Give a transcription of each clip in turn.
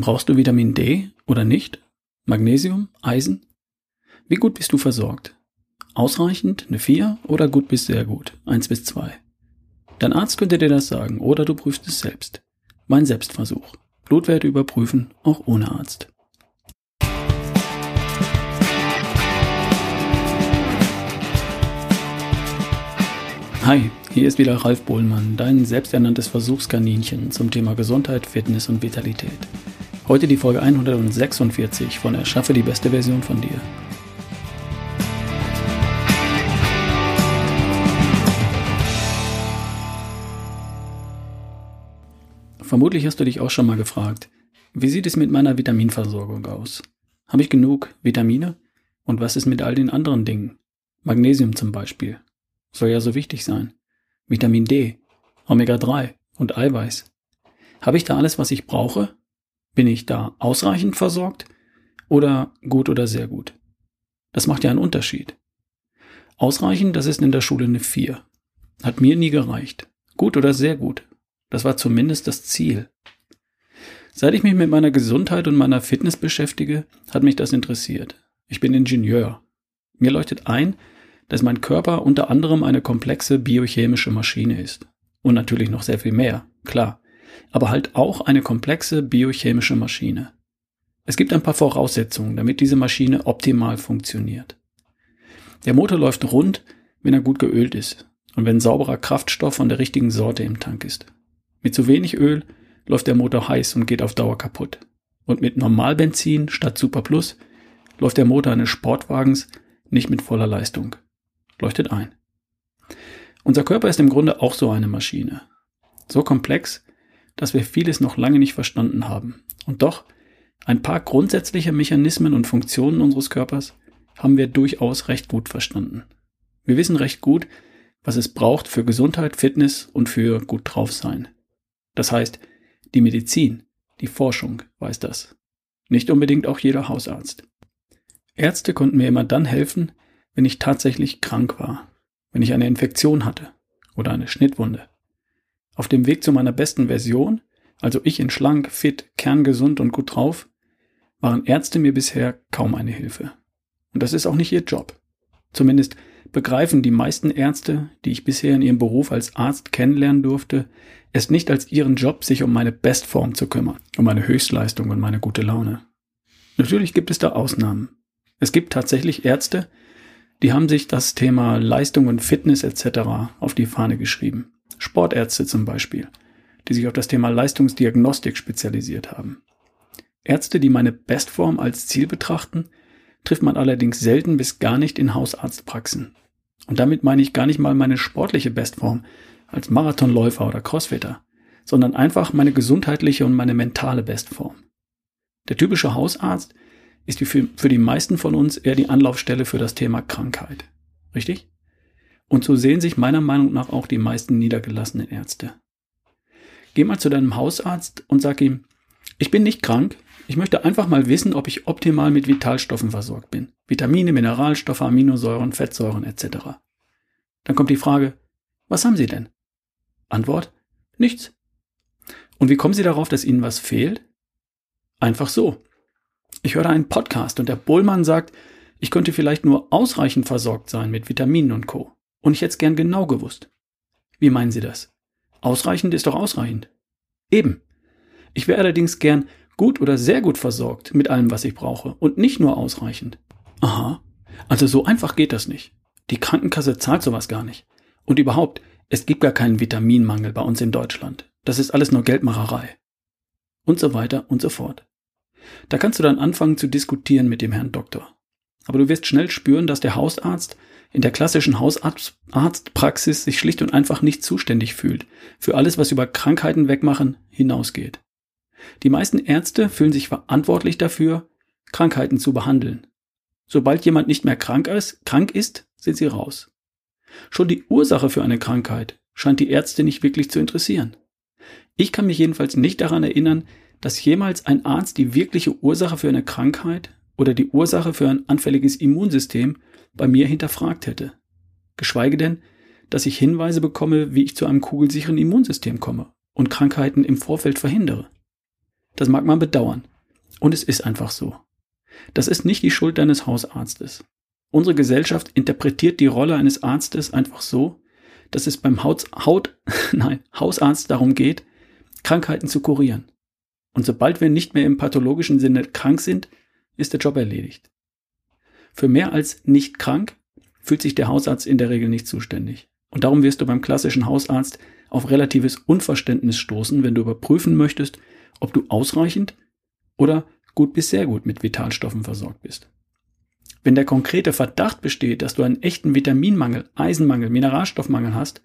Brauchst du Vitamin D oder nicht? Magnesium? Eisen? Wie gut bist du versorgt? Ausreichend, eine 4 oder gut bis sehr gut, 1 bis 2. Dein Arzt könnte dir das sagen oder du prüfst es selbst. Mein Selbstversuch. Blutwerte überprüfen, auch ohne Arzt. Hi, hier ist wieder Ralf Bohlmann, dein selbsternanntes Versuchskaninchen zum Thema Gesundheit, Fitness und Vitalität. Heute die Folge 146 von Erschaffe die beste Version von dir. Vermutlich hast du dich auch schon mal gefragt, wie sieht es mit meiner Vitaminversorgung aus? Habe ich genug Vitamine? Und was ist mit all den anderen Dingen? Magnesium zum Beispiel. Soll ja so wichtig sein. Vitamin D, Omega-3 und Eiweiß. Habe ich da alles, was ich brauche? Bin ich da ausreichend versorgt oder gut oder sehr gut? Das macht ja einen Unterschied. Ausreichend, das ist in der Schule eine 4. Hat mir nie gereicht. Gut oder sehr gut. Das war zumindest das Ziel. Seit ich mich mit meiner Gesundheit und meiner Fitness beschäftige, hat mich das interessiert. Ich bin Ingenieur. Mir leuchtet ein, dass mein Körper unter anderem eine komplexe biochemische Maschine ist. Und natürlich noch sehr viel mehr, klar aber halt auch eine komplexe biochemische Maschine. Es gibt ein paar Voraussetzungen, damit diese Maschine optimal funktioniert. Der Motor läuft rund, wenn er gut geölt ist und wenn sauberer Kraftstoff von der richtigen Sorte im Tank ist. Mit zu wenig Öl läuft der Motor heiß und geht auf Dauer kaputt. Und mit Normalbenzin statt Super Plus läuft der Motor eines Sportwagens nicht mit voller Leistung. Leuchtet ein. Unser Körper ist im Grunde auch so eine Maschine. So komplex, dass wir vieles noch lange nicht verstanden haben. Und doch, ein paar grundsätzliche Mechanismen und Funktionen unseres Körpers haben wir durchaus recht gut verstanden. Wir wissen recht gut, was es braucht für Gesundheit, Fitness und für gut drauf sein. Das heißt, die Medizin, die Forschung weiß das. Nicht unbedingt auch jeder Hausarzt. Ärzte konnten mir immer dann helfen, wenn ich tatsächlich krank war, wenn ich eine Infektion hatte oder eine Schnittwunde. Auf dem Weg zu meiner besten Version, also ich in schlank, fit, kerngesund und gut drauf, waren Ärzte mir bisher kaum eine Hilfe. Und das ist auch nicht ihr Job. Zumindest begreifen die meisten Ärzte, die ich bisher in ihrem Beruf als Arzt kennenlernen durfte, es nicht als ihren Job, sich um meine Bestform zu kümmern, um meine Höchstleistung und meine gute Laune. Natürlich gibt es da Ausnahmen. Es gibt tatsächlich Ärzte, die haben sich das Thema Leistung und Fitness etc. auf die Fahne geschrieben. Sportärzte zum Beispiel, die sich auf das Thema Leistungsdiagnostik spezialisiert haben. Ärzte, die meine Bestform als Ziel betrachten, trifft man allerdings selten bis gar nicht in Hausarztpraxen. Und damit meine ich gar nicht mal meine sportliche Bestform als Marathonläufer oder Crossfitter, sondern einfach meine gesundheitliche und meine mentale Bestform. Der typische Hausarzt ist für, für die meisten von uns eher die Anlaufstelle für das Thema Krankheit. Richtig? Und so sehen sich meiner Meinung nach auch die meisten niedergelassenen Ärzte. Geh mal zu deinem Hausarzt und sag ihm, ich bin nicht krank, ich möchte einfach mal wissen, ob ich optimal mit Vitalstoffen versorgt bin. Vitamine, Mineralstoffe, Aminosäuren, Fettsäuren etc. Dann kommt die Frage, was haben Sie denn? Antwort, nichts. Und wie kommen Sie darauf, dass Ihnen was fehlt? Einfach so. Ich höre einen Podcast und der Bohlmann sagt, ich könnte vielleicht nur ausreichend versorgt sein mit Vitaminen und Co. Und ich hätte es gern genau gewusst. Wie meinen Sie das? Ausreichend ist doch ausreichend. Eben. Ich wäre allerdings gern gut oder sehr gut versorgt mit allem, was ich brauche und nicht nur ausreichend. Aha. Also so einfach geht das nicht. Die Krankenkasse zahlt sowas gar nicht. Und überhaupt, es gibt gar keinen Vitaminmangel bei uns in Deutschland. Das ist alles nur Geldmacherei. Und so weiter und so fort. Da kannst du dann anfangen zu diskutieren mit dem Herrn Doktor. Aber du wirst schnell spüren, dass der Hausarzt in der klassischen Hausarztpraxis sich schlicht und einfach nicht zuständig fühlt für alles, was über Krankheiten wegmachen hinausgeht. Die meisten Ärzte fühlen sich verantwortlich dafür, Krankheiten zu behandeln. Sobald jemand nicht mehr krank ist, krank ist, sind sie raus. Schon die Ursache für eine Krankheit scheint die Ärzte nicht wirklich zu interessieren. Ich kann mich jedenfalls nicht daran erinnern, dass jemals ein Arzt die wirkliche Ursache für eine Krankheit oder die Ursache für ein anfälliges Immunsystem bei mir hinterfragt hätte. Geschweige denn, dass ich Hinweise bekomme, wie ich zu einem kugelsicheren Immunsystem komme und Krankheiten im Vorfeld verhindere. Das mag man bedauern. Und es ist einfach so. Das ist nicht die Schuld deines Hausarztes. Unsere Gesellschaft interpretiert die Rolle eines Arztes einfach so, dass es beim Haut, Haut nein, Hausarzt darum geht, Krankheiten zu kurieren. Und sobald wir nicht mehr im pathologischen Sinne krank sind, ist der Job erledigt. Für mehr als nicht krank fühlt sich der Hausarzt in der Regel nicht zuständig. Und darum wirst du beim klassischen Hausarzt auf relatives Unverständnis stoßen, wenn du überprüfen möchtest, ob du ausreichend oder gut bis sehr gut mit Vitalstoffen versorgt bist. Wenn der konkrete Verdacht besteht, dass du einen echten Vitaminmangel, Eisenmangel, Mineralstoffmangel hast,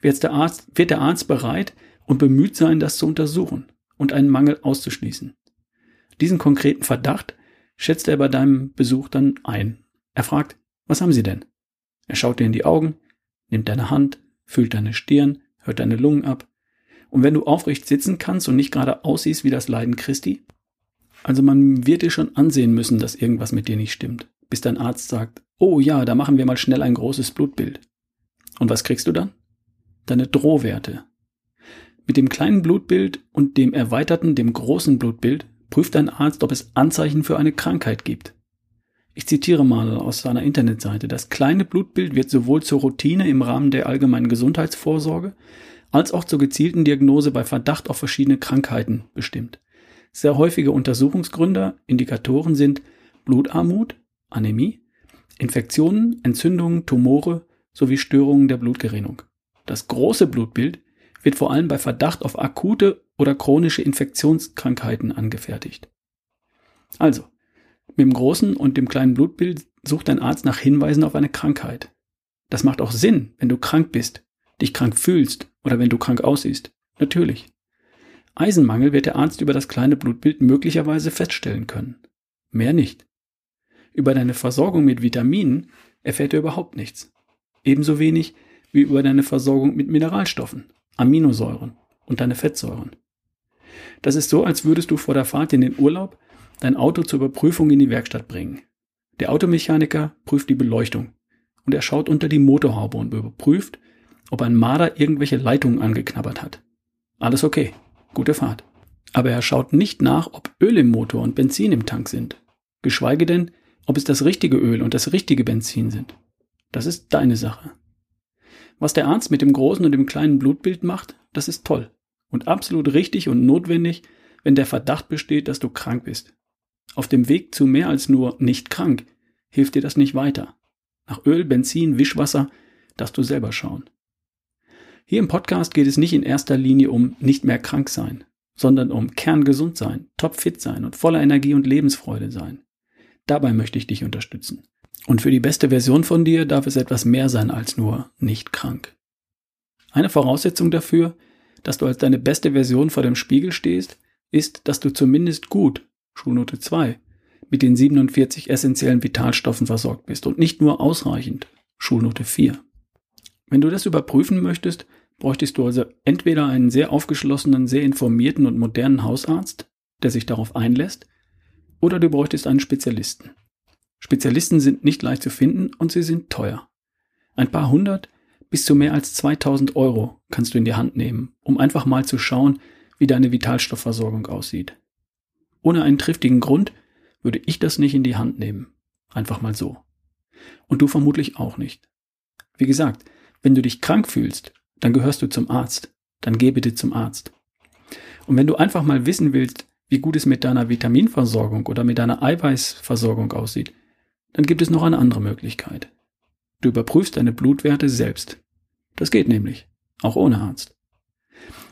wird der Arzt, wird der Arzt bereit und bemüht sein, das zu untersuchen und einen Mangel auszuschließen. Diesen konkreten Verdacht schätzt er bei deinem Besuch dann ein. Er fragt, was haben Sie denn? Er schaut dir in die Augen, nimmt deine Hand, fühlt deine Stirn, hört deine Lungen ab. Und wenn du aufrecht sitzen kannst und nicht gerade aussiehst wie das Leiden Christi, also man wird dir schon ansehen müssen, dass irgendwas mit dir nicht stimmt, bis dein Arzt sagt, oh ja, da machen wir mal schnell ein großes Blutbild. Und was kriegst du dann? Deine Drohwerte. Mit dem kleinen Blutbild und dem erweiterten, dem großen Blutbild prüft dein Arzt, ob es Anzeichen für eine Krankheit gibt. Ich zitiere mal aus seiner Internetseite. Das kleine Blutbild wird sowohl zur Routine im Rahmen der allgemeinen Gesundheitsvorsorge als auch zur gezielten Diagnose bei Verdacht auf verschiedene Krankheiten bestimmt. Sehr häufige Untersuchungsgründe, Indikatoren sind Blutarmut, Anämie, Infektionen, Entzündungen, Tumore sowie Störungen der Blutgerinnung. Das große Blutbild wird vor allem bei Verdacht auf akute oder chronische Infektionskrankheiten angefertigt. Also, mit dem großen und dem kleinen Blutbild sucht dein Arzt nach Hinweisen auf eine Krankheit. Das macht auch Sinn, wenn du krank bist, dich krank fühlst oder wenn du krank aussiehst. Natürlich. Eisenmangel wird der Arzt über das kleine Blutbild möglicherweise feststellen können. Mehr nicht. Über deine Versorgung mit Vitaminen erfährt er überhaupt nichts. Ebenso wenig wie über deine Versorgung mit Mineralstoffen, Aminosäuren und deine Fettsäuren. Das ist so, als würdest du vor der Fahrt in den Urlaub dein Auto zur Überprüfung in die Werkstatt bringen. Der Automechaniker prüft die Beleuchtung und er schaut unter die Motorhaube und überprüft, ob ein Marder irgendwelche Leitungen angeknabbert hat. Alles okay, gute Fahrt. Aber er schaut nicht nach, ob Öl im Motor und Benzin im Tank sind, geschweige denn, ob es das richtige Öl und das richtige Benzin sind. Das ist deine Sache. Was der Arzt mit dem großen und dem kleinen Blutbild macht, das ist toll und absolut richtig und notwendig, wenn der Verdacht besteht, dass du krank bist. Auf dem Weg zu mehr als nur nicht krank hilft dir das nicht weiter. Nach Öl, Benzin, Wischwasser darfst du selber schauen. Hier im Podcast geht es nicht in erster Linie um nicht mehr krank sein, sondern um kerngesund sein, topfit sein und voller Energie und Lebensfreude sein. Dabei möchte ich dich unterstützen. Und für die beste Version von dir darf es etwas mehr sein als nur nicht krank. Eine Voraussetzung dafür, dass du als deine beste Version vor dem Spiegel stehst, ist, dass du zumindest gut, Schulnote 2, mit den 47 essentiellen Vitalstoffen versorgt bist und nicht nur ausreichend, Schulnote 4. Wenn du das überprüfen möchtest, bräuchtest du also entweder einen sehr aufgeschlossenen, sehr informierten und modernen Hausarzt, der sich darauf einlässt, oder du bräuchtest einen Spezialisten. Spezialisten sind nicht leicht zu finden und sie sind teuer. Ein paar hundert bis zu mehr als 2000 Euro kannst du in die Hand nehmen, um einfach mal zu schauen, wie deine Vitalstoffversorgung aussieht. Ohne einen triftigen Grund würde ich das nicht in die Hand nehmen. Einfach mal so. Und du vermutlich auch nicht. Wie gesagt, wenn du dich krank fühlst, dann gehörst du zum Arzt. Dann geh bitte zum Arzt. Und wenn du einfach mal wissen willst, wie gut es mit deiner Vitaminversorgung oder mit deiner Eiweißversorgung aussieht, dann gibt es noch eine andere Möglichkeit. Du überprüfst deine Blutwerte selbst. Das geht nämlich, auch ohne Arzt.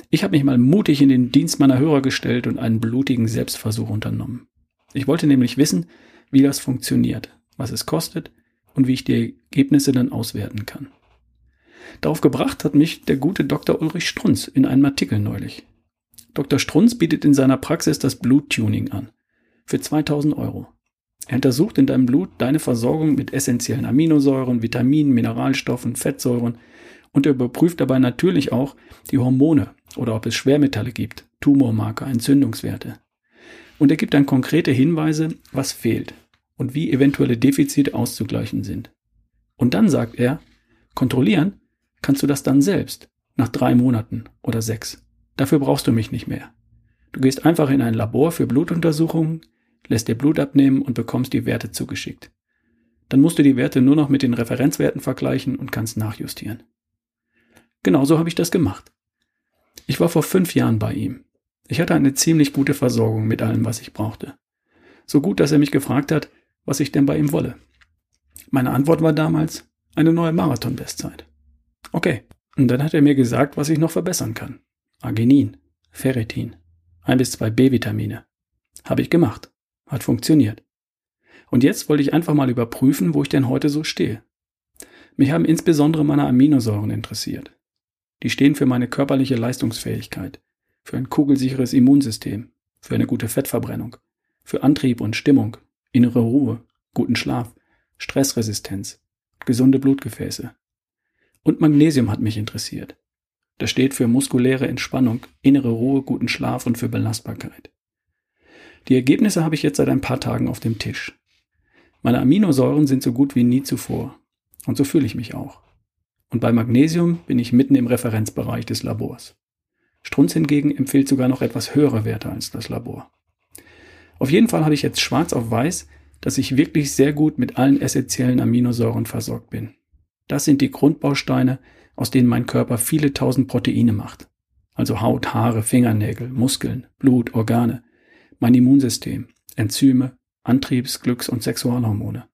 Ich habe mich mal mutig in den Dienst meiner Hörer gestellt und einen blutigen Selbstversuch unternommen. Ich wollte nämlich wissen, wie das funktioniert, was es kostet und wie ich die Ergebnisse dann auswerten kann. Darauf gebracht hat mich der gute Dr. Ulrich Strunz in einem Artikel neulich. Dr. Strunz bietet in seiner Praxis das Bluttuning an. Für 2000 Euro. Er untersucht in deinem Blut deine Versorgung mit essentiellen Aminosäuren, Vitaminen, Mineralstoffen, Fettsäuren und er überprüft dabei natürlich auch die Hormone oder ob es Schwermetalle gibt, Tumormarker, Entzündungswerte. Und er gibt dann konkrete Hinweise, was fehlt und wie eventuelle Defizite auszugleichen sind. Und dann sagt er, kontrollieren kannst du das dann selbst, nach drei Monaten oder sechs. Dafür brauchst du mich nicht mehr. Du gehst einfach in ein Labor für Blutuntersuchungen, lässt dir Blut abnehmen und bekommst die Werte zugeschickt. Dann musst du die Werte nur noch mit den Referenzwerten vergleichen und kannst nachjustieren. Genauso habe ich das gemacht. Ich war vor fünf Jahren bei ihm. Ich hatte eine ziemlich gute Versorgung mit allem, was ich brauchte. So gut, dass er mich gefragt hat, was ich denn bei ihm wolle. Meine Antwort war damals eine neue Marathon-Bestzeit. Okay, und dann hat er mir gesagt, was ich noch verbessern kann. Arginin, Ferritin, ein bis zwei B-Vitamine. Habe ich gemacht. Hat funktioniert. Und jetzt wollte ich einfach mal überprüfen, wo ich denn heute so stehe. Mich haben insbesondere meine Aminosäuren interessiert. Die stehen für meine körperliche Leistungsfähigkeit, für ein kugelsicheres Immunsystem, für eine gute Fettverbrennung, für Antrieb und Stimmung, innere Ruhe, guten Schlaf, Stressresistenz, gesunde Blutgefäße. Und Magnesium hat mich interessiert. Das steht für muskuläre Entspannung, innere Ruhe, guten Schlaf und für Belastbarkeit. Die Ergebnisse habe ich jetzt seit ein paar Tagen auf dem Tisch. Meine Aminosäuren sind so gut wie nie zuvor. Und so fühle ich mich auch. Und bei Magnesium bin ich mitten im Referenzbereich des Labors. Strunz hingegen empfiehlt sogar noch etwas höhere Werte als das Labor. Auf jeden Fall habe ich jetzt schwarz auf weiß, dass ich wirklich sehr gut mit allen essentiellen Aminosäuren versorgt bin. Das sind die Grundbausteine, aus denen mein Körper viele tausend Proteine macht. Also Haut, Haare, Fingernägel, Muskeln, Blut, Organe, mein Immunsystem, Enzyme, Antriebs-, Glücks- und Sexualhormone.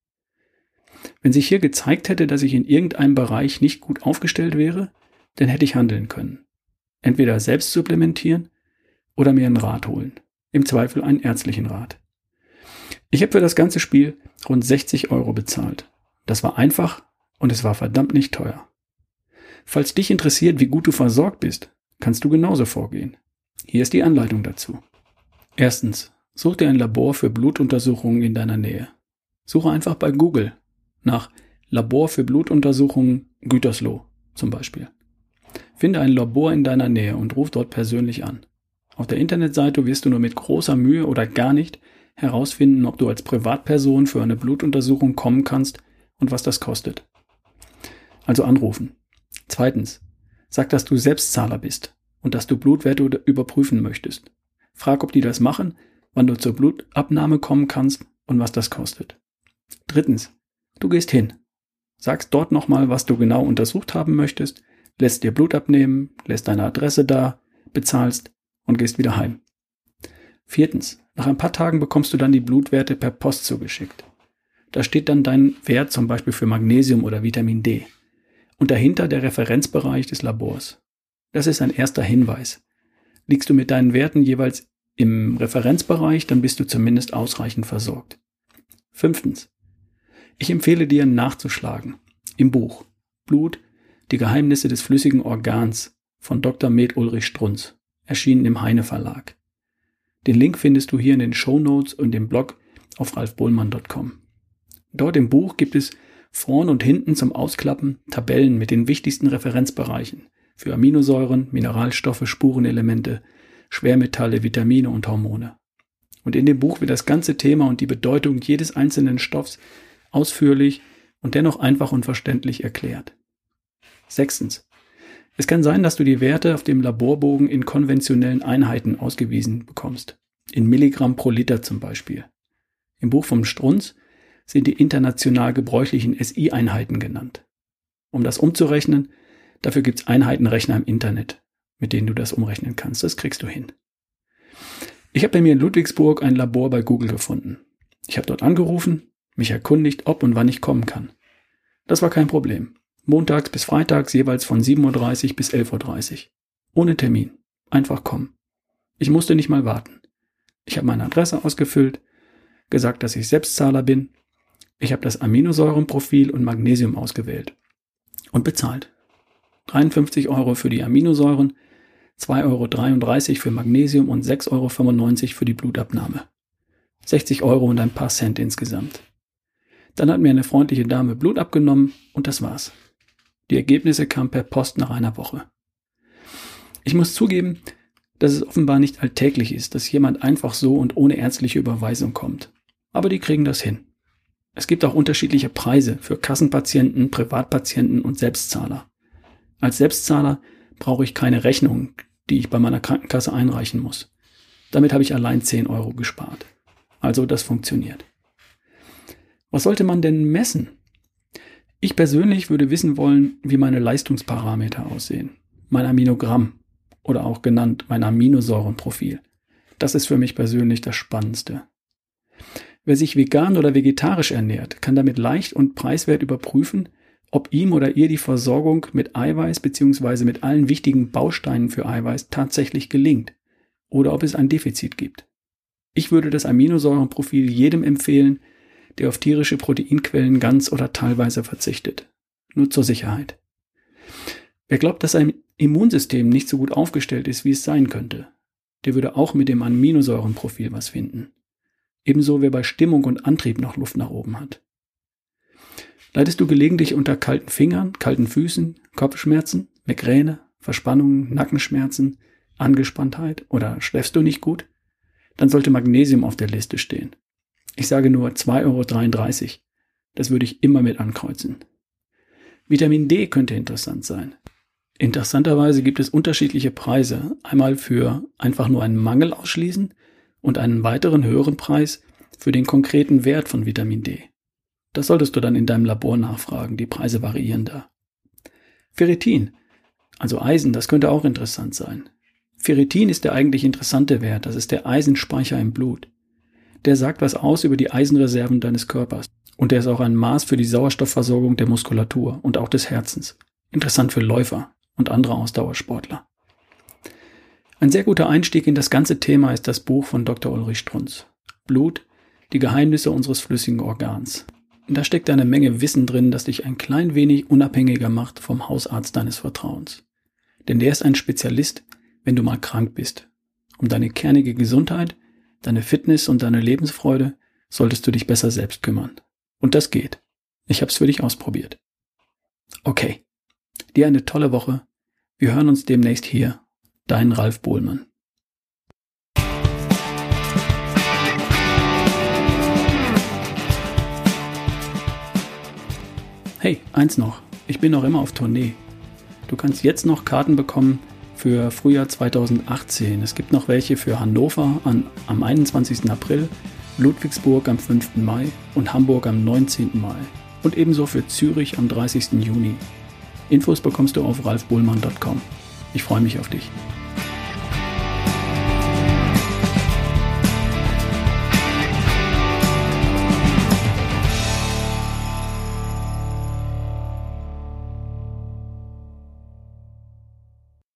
Wenn sich hier gezeigt hätte, dass ich in irgendeinem Bereich nicht gut aufgestellt wäre, dann hätte ich handeln können. Entweder selbst supplementieren oder mir einen Rat holen. Im Zweifel einen ärztlichen Rat. Ich habe für das ganze Spiel rund 60 Euro bezahlt. Das war einfach und es war verdammt nicht teuer. Falls dich interessiert, wie gut du versorgt bist, kannst du genauso vorgehen. Hier ist die Anleitung dazu. Erstens, such dir ein Labor für Blutuntersuchungen in deiner Nähe. Suche einfach bei Google nach Labor für Blutuntersuchungen Gütersloh zum Beispiel. Finde ein Labor in deiner Nähe und ruf dort persönlich an. Auf der Internetseite wirst du nur mit großer Mühe oder gar nicht herausfinden, ob du als Privatperson für eine Blutuntersuchung kommen kannst und was das kostet. Also anrufen. Zweitens, sag, dass du Selbstzahler bist und dass du Blutwerte überprüfen möchtest. Frag, ob die das machen, wann du zur Blutabnahme kommen kannst und was das kostet. Drittens, du gehst hin. Sagst dort nochmal, was du genau untersucht haben möchtest, lässt dir Blut abnehmen, lässt deine Adresse da, bezahlst und gehst wieder heim. Viertens, nach ein paar Tagen bekommst du dann die Blutwerte per Post zugeschickt. Da steht dann dein Wert zum Beispiel für Magnesium oder Vitamin D. Und dahinter der Referenzbereich des Labors. Das ist ein erster Hinweis. Liegst du mit deinen Werten jeweils im Referenzbereich, dann bist du zumindest ausreichend versorgt. Fünftens. Ich empfehle dir nachzuschlagen. Im Buch Blut, die Geheimnisse des flüssigen Organs von Dr. Med Ulrich Strunz, erschienen im Heine Verlag. Den Link findest du hier in den Show Notes und im Blog auf ralfbohlmann.com. Dort im Buch gibt es vorn und hinten zum Ausklappen Tabellen mit den wichtigsten Referenzbereichen für Aminosäuren, Mineralstoffe, Spurenelemente, Schwermetalle, Vitamine und Hormone. Und in dem Buch wird das ganze Thema und die Bedeutung jedes einzelnen Stoffs ausführlich und dennoch einfach und verständlich erklärt. Sechstens. Es kann sein, dass du die Werte auf dem Laborbogen in konventionellen Einheiten ausgewiesen bekommst. In Milligramm pro Liter zum Beispiel. Im Buch vom Strunz sind die international gebräuchlichen SI-Einheiten genannt. Um das umzurechnen, dafür gibt's Einheitenrechner im Internet, mit denen du das umrechnen kannst. Das kriegst du hin. Ich habe bei mir in Ludwigsburg ein Labor bei Google gefunden. Ich habe dort angerufen, mich erkundigt, ob und wann ich kommen kann. Das war kein Problem. Montags bis freitags jeweils von 7.30 Uhr bis 11.30 Uhr. Ohne Termin. Einfach kommen. Ich musste nicht mal warten. Ich habe meine Adresse ausgefüllt, gesagt, dass ich Selbstzahler bin ich habe das Aminosäurenprofil und Magnesium ausgewählt und bezahlt. 53 Euro für die Aminosäuren, 2,33 Euro für Magnesium und 6,95 Euro für die Blutabnahme. 60 Euro und ein paar Cent insgesamt. Dann hat mir eine freundliche Dame Blut abgenommen und das war's. Die Ergebnisse kamen per Post nach einer Woche. Ich muss zugeben, dass es offenbar nicht alltäglich ist, dass jemand einfach so und ohne ärztliche Überweisung kommt. Aber die kriegen das hin. Es gibt auch unterschiedliche Preise für Kassenpatienten, Privatpatienten und Selbstzahler. Als Selbstzahler brauche ich keine Rechnung, die ich bei meiner Krankenkasse einreichen muss. Damit habe ich allein 10 Euro gespart. Also das funktioniert. Was sollte man denn messen? Ich persönlich würde wissen wollen, wie meine Leistungsparameter aussehen. Mein Aminogramm oder auch genannt mein Aminosäurenprofil. Das ist für mich persönlich das Spannendste. Wer sich vegan oder vegetarisch ernährt, kann damit leicht und preiswert überprüfen, ob ihm oder ihr die Versorgung mit Eiweiß bzw. mit allen wichtigen Bausteinen für Eiweiß tatsächlich gelingt oder ob es ein Defizit gibt. Ich würde das Aminosäurenprofil jedem empfehlen, der auf tierische Proteinquellen ganz oder teilweise verzichtet. Nur zur Sicherheit. Wer glaubt, dass sein Immunsystem nicht so gut aufgestellt ist, wie es sein könnte, der würde auch mit dem Aminosäurenprofil was finden. Ebenso wer bei Stimmung und Antrieb noch Luft nach oben hat. Leidest du gelegentlich unter kalten Fingern, kalten Füßen, Kopfschmerzen, Migräne, Verspannungen, Nackenschmerzen, Angespanntheit oder schläfst du nicht gut? Dann sollte Magnesium auf der Liste stehen. Ich sage nur 2,33 Euro. Das würde ich immer mit ankreuzen. Vitamin D könnte interessant sein. Interessanterweise gibt es unterschiedliche Preise. Einmal für einfach nur einen Mangel ausschließen und einen weiteren höheren Preis für den konkreten Wert von Vitamin D. Das solltest du dann in deinem Labor nachfragen, die Preise variieren da. Ferritin, also Eisen, das könnte auch interessant sein. Ferritin ist der eigentlich interessante Wert, das ist der Eisenspeicher im Blut. Der sagt was aus über die Eisenreserven deines Körpers. Und der ist auch ein Maß für die Sauerstoffversorgung der Muskulatur und auch des Herzens. Interessant für Läufer und andere Ausdauersportler. Ein sehr guter Einstieg in das ganze Thema ist das Buch von Dr. Ulrich Strunz. Blut, die Geheimnisse unseres flüssigen Organs. Da steckt eine Menge Wissen drin, das dich ein klein wenig unabhängiger macht vom Hausarzt deines Vertrauens. Denn der ist ein Spezialist, wenn du mal krank bist. Um deine kernige Gesundheit, deine Fitness und deine Lebensfreude solltest du dich besser selbst kümmern. Und das geht. Ich hab's für dich ausprobiert. Okay. Dir eine tolle Woche. Wir hören uns demnächst hier Dein Ralf Bohlmann. Hey, eins noch. Ich bin noch immer auf Tournee. Du kannst jetzt noch Karten bekommen für Frühjahr 2018. Es gibt noch welche für Hannover an, am 21. April, Ludwigsburg am 5. Mai und Hamburg am 19. Mai. Und ebenso für Zürich am 30. Juni. Infos bekommst du auf ralfbohlmann.com. Ich freue mich auf dich.